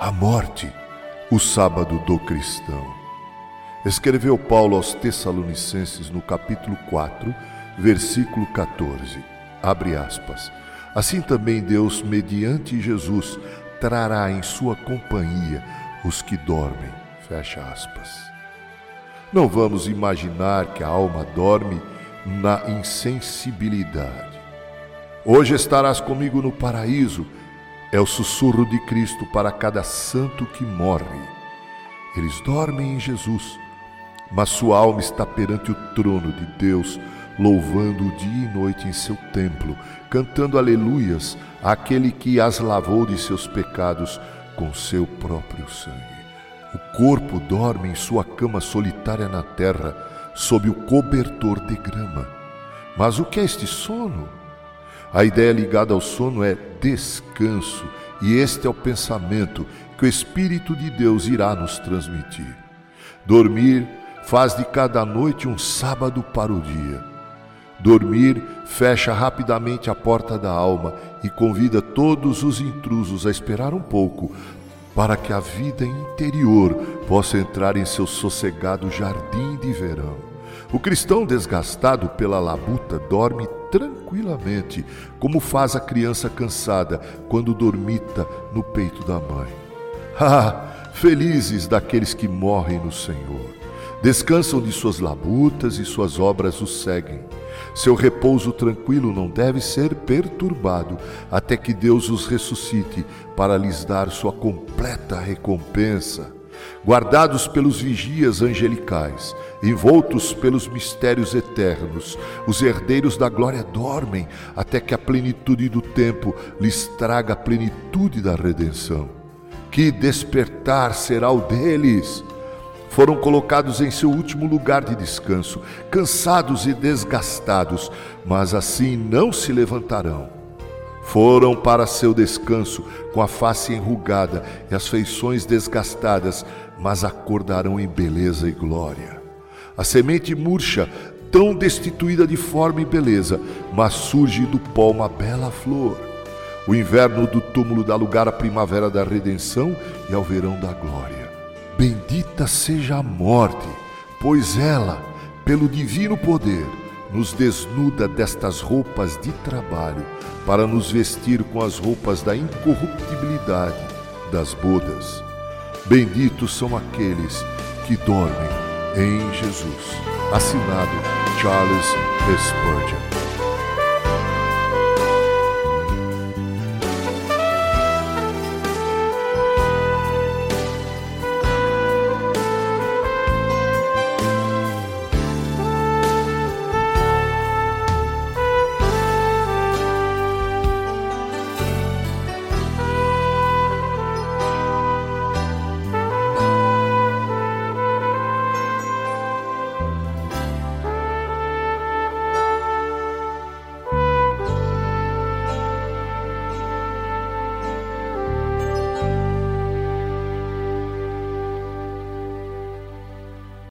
A morte, o sábado do cristão. Escreveu Paulo aos Tessalonicenses no capítulo 4, versículo 14. Abre aspas. Assim também Deus, mediante Jesus, trará em sua companhia os que dormem. Fecha aspas. Não vamos imaginar que a alma dorme na insensibilidade. Hoje estarás comigo no paraíso é o sussurro de Cristo para cada santo que morre. Eles dormem em Jesus, mas sua alma está perante o trono de Deus, louvando dia e noite em seu templo, cantando aleluias àquele que as lavou de seus pecados com seu próprio sangue. O corpo dorme em sua cama solitária na terra, sob o cobertor de grama. Mas o que é este sono? A ideia ligada ao sono é descanso, e este é o pensamento que o Espírito de Deus irá nos transmitir. Dormir faz de cada noite um sábado para o dia. Dormir fecha rapidamente a porta da alma e convida todos os intrusos a esperar um pouco para que a vida interior possa entrar em seu sossegado jardim de verão. O cristão desgastado pela labuta dorme tranquilamente, como faz a criança cansada quando dormita no peito da mãe. Ah, felizes daqueles que morrem no Senhor. Descansam de suas labutas e suas obras os seguem. Seu repouso tranquilo não deve ser perturbado até que Deus os ressuscite para lhes dar sua completa recompensa guardados pelos vigias angelicais, envoltos pelos mistérios eternos, os herdeiros da glória dormem até que a plenitude do tempo lhes traga a plenitude da redenção. Que despertar será o deles! Foram colocados em seu último lugar de descanso, cansados e desgastados, mas assim não se levantarão foram para seu descanso com a face enrugada e as feições desgastadas, mas acordarão em beleza e glória. A semente murcha, tão destituída de forma e beleza, mas surge do pó uma bela flor. O inverno do túmulo dá lugar à primavera da redenção e ao verão da glória. Bendita seja a morte, pois ela, pelo divino poder, nos desnuda destas roupas de trabalho, para nos vestir com as roupas da incorruptibilidade das bodas. Benditos são aqueles que dormem em Jesus. Assinado Charles Spurgeon.